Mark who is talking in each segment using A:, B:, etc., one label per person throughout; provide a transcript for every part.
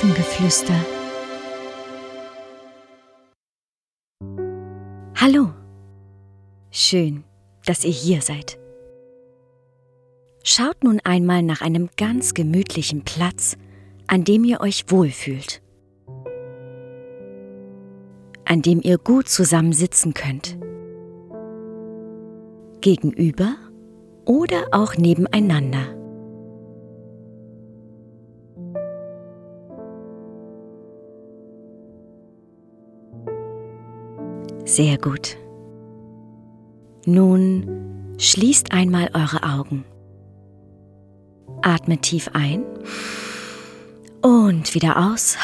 A: Elfengeflüster. Hallo. Schön, dass ihr hier seid. Schaut nun einmal nach einem ganz gemütlichen Platz, an dem ihr euch wohlfühlt, an dem ihr gut zusammen sitzen könnt, gegenüber oder auch nebeneinander. Sehr gut. Nun schließt einmal eure Augen. Atmet tief ein und wieder aus.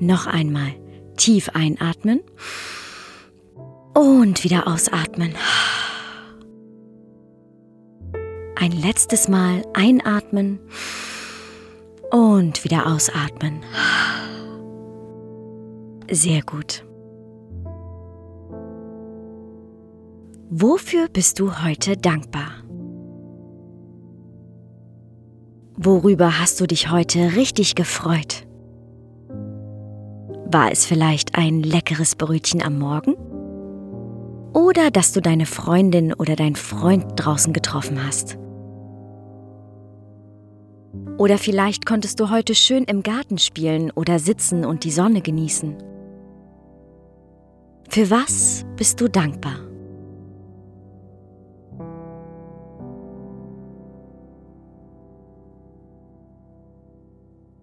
A: Noch einmal tief einatmen und wieder ausatmen. Ein letztes Mal einatmen und wieder ausatmen. Sehr gut. Wofür bist du heute dankbar? Worüber hast du dich heute richtig gefreut? War es vielleicht ein leckeres Brötchen am Morgen? Oder dass du deine Freundin oder dein Freund draußen getroffen hast? Oder vielleicht konntest du heute schön im Garten spielen oder sitzen und die Sonne genießen. Für was bist du dankbar?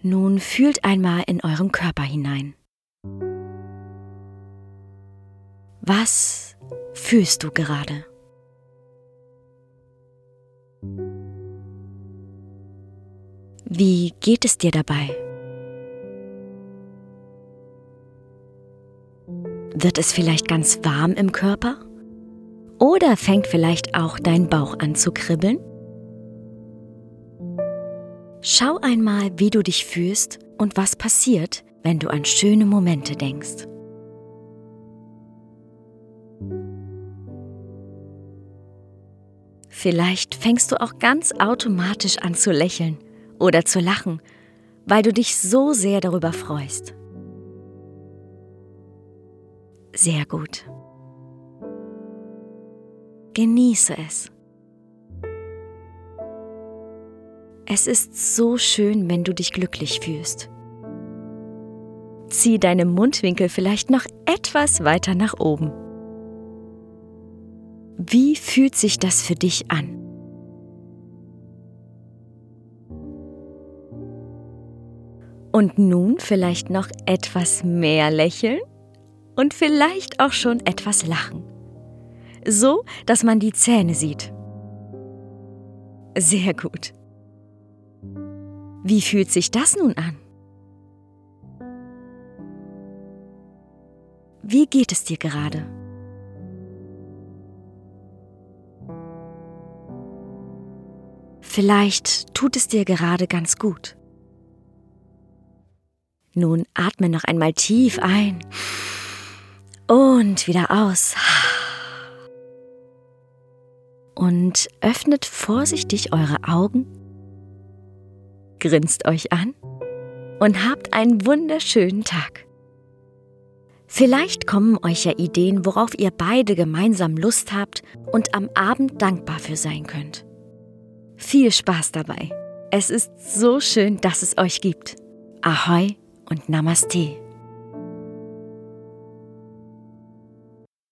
A: Nun fühlt einmal in euren Körper hinein. Was fühlst du gerade? Wie geht es dir dabei? Wird es vielleicht ganz warm im Körper? Oder fängt vielleicht auch dein Bauch an zu kribbeln? Schau einmal, wie du dich fühlst und was passiert, wenn du an schöne Momente denkst. Vielleicht fängst du auch ganz automatisch an zu lächeln oder zu lachen, weil du dich so sehr darüber freust. Sehr gut. Genieße es. Es ist so schön, wenn du dich glücklich fühlst. Zieh deine Mundwinkel vielleicht noch etwas weiter nach oben. Wie fühlt sich das für dich an? Und nun vielleicht noch etwas mehr lächeln? Und vielleicht auch schon etwas lachen. So, dass man die Zähne sieht. Sehr gut. Wie fühlt sich das nun an? Wie geht es dir gerade? Vielleicht tut es dir gerade ganz gut. Nun atme noch einmal tief ein und wieder aus. Und öffnet vorsichtig eure Augen, grinst euch an und habt einen wunderschönen Tag. Vielleicht kommen euch ja Ideen, worauf ihr beide gemeinsam Lust habt und am Abend dankbar für sein könnt. Viel Spaß dabei. Es ist so schön, dass es euch gibt. Ahoi und Namaste.